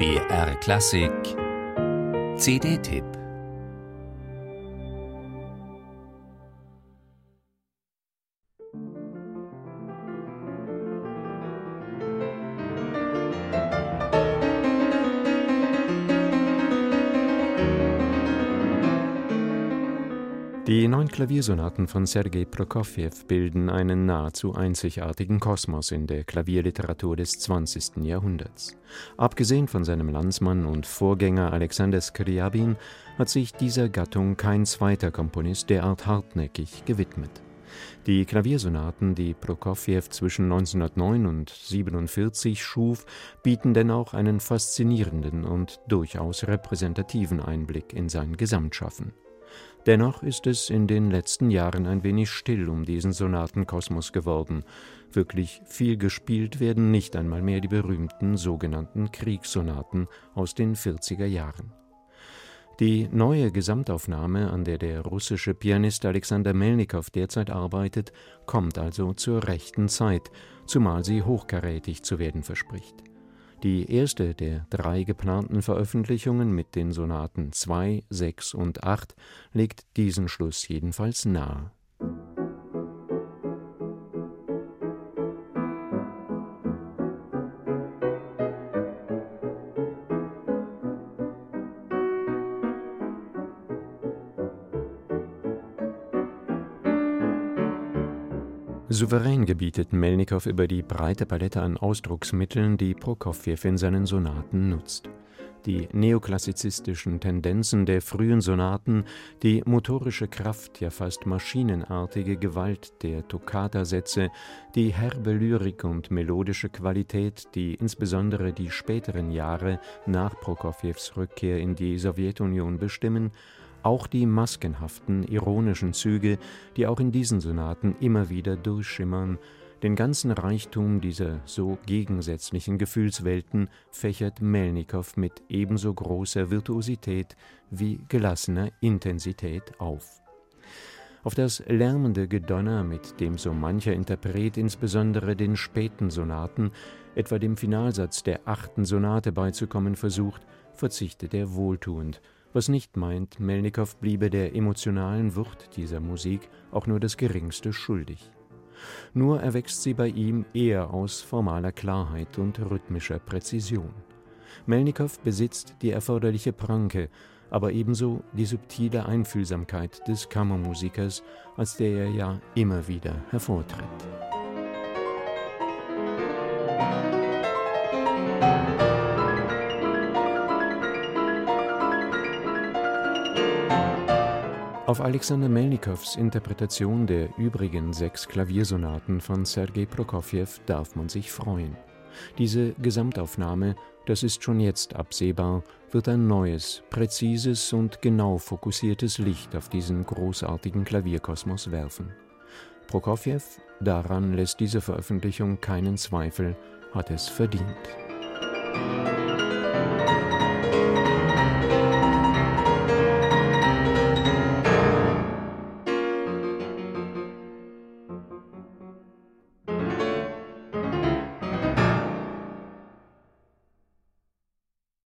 BR Klassik. CD-Tipp Die neun Klaviersonaten von Sergei Prokofjew bilden einen nahezu einzigartigen Kosmos in der Klavierliteratur des 20. Jahrhunderts. Abgesehen von seinem Landsmann und Vorgänger Alexander Skrjabin hat sich dieser Gattung kein zweiter Komponist derart hartnäckig gewidmet. Die Klaviersonaten, die Prokofjew zwischen 1909 und 1947 schuf, bieten dennoch einen faszinierenden und durchaus repräsentativen Einblick in sein Gesamtschaffen. Dennoch ist es in den letzten Jahren ein wenig still um diesen Sonatenkosmos geworden. Wirklich viel gespielt werden nicht einmal mehr die berühmten sogenannten Kriegssonaten aus den 40er Jahren. Die neue Gesamtaufnahme, an der der russische Pianist Alexander Melnikow derzeit arbeitet, kommt also zur rechten Zeit, zumal sie hochkarätig zu werden verspricht. Die erste der drei geplanten Veröffentlichungen mit den Sonaten 2, 6 und 8 legt diesen Schluss jedenfalls nahe Souverän gebietet Melnikow über die breite Palette an Ausdrucksmitteln, die Prokofjew in seinen Sonaten nutzt. Die neoklassizistischen Tendenzen der frühen Sonaten, die motorische Kraft, ja fast maschinenartige Gewalt der Toccata-Sätze, die herbe Lyrik und melodische Qualität, die insbesondere die späteren Jahre nach Prokofjews Rückkehr in die Sowjetunion bestimmen, auch die maskenhaften, ironischen Züge, die auch in diesen Sonaten immer wieder durchschimmern, den ganzen Reichtum dieser so gegensätzlichen Gefühlswelten fächert Melnikow mit ebenso großer Virtuosität wie gelassener Intensität auf. Auf das lärmende Gedonner, mit dem so mancher Interpret insbesondere den späten Sonaten, etwa dem Finalsatz der achten Sonate beizukommen versucht, verzichtet er wohltuend – was nicht meint, Melnikow bliebe der emotionalen Wucht dieser Musik auch nur das geringste schuldig. Nur erwächst sie bei ihm eher aus formaler Klarheit und rhythmischer Präzision. Melnikow besitzt die erforderliche Pranke, aber ebenso die subtile Einfühlsamkeit des Kammermusikers, als der er ja immer wieder hervortritt. Auf Alexander Melnikows Interpretation der übrigen sechs Klaviersonaten von Sergei Prokofjew darf man sich freuen. Diese Gesamtaufnahme, das ist schon jetzt absehbar, wird ein neues, präzises und genau fokussiertes Licht auf diesen großartigen Klavierkosmos werfen. Prokofjew, daran lässt diese Veröffentlichung keinen Zweifel, hat es verdient.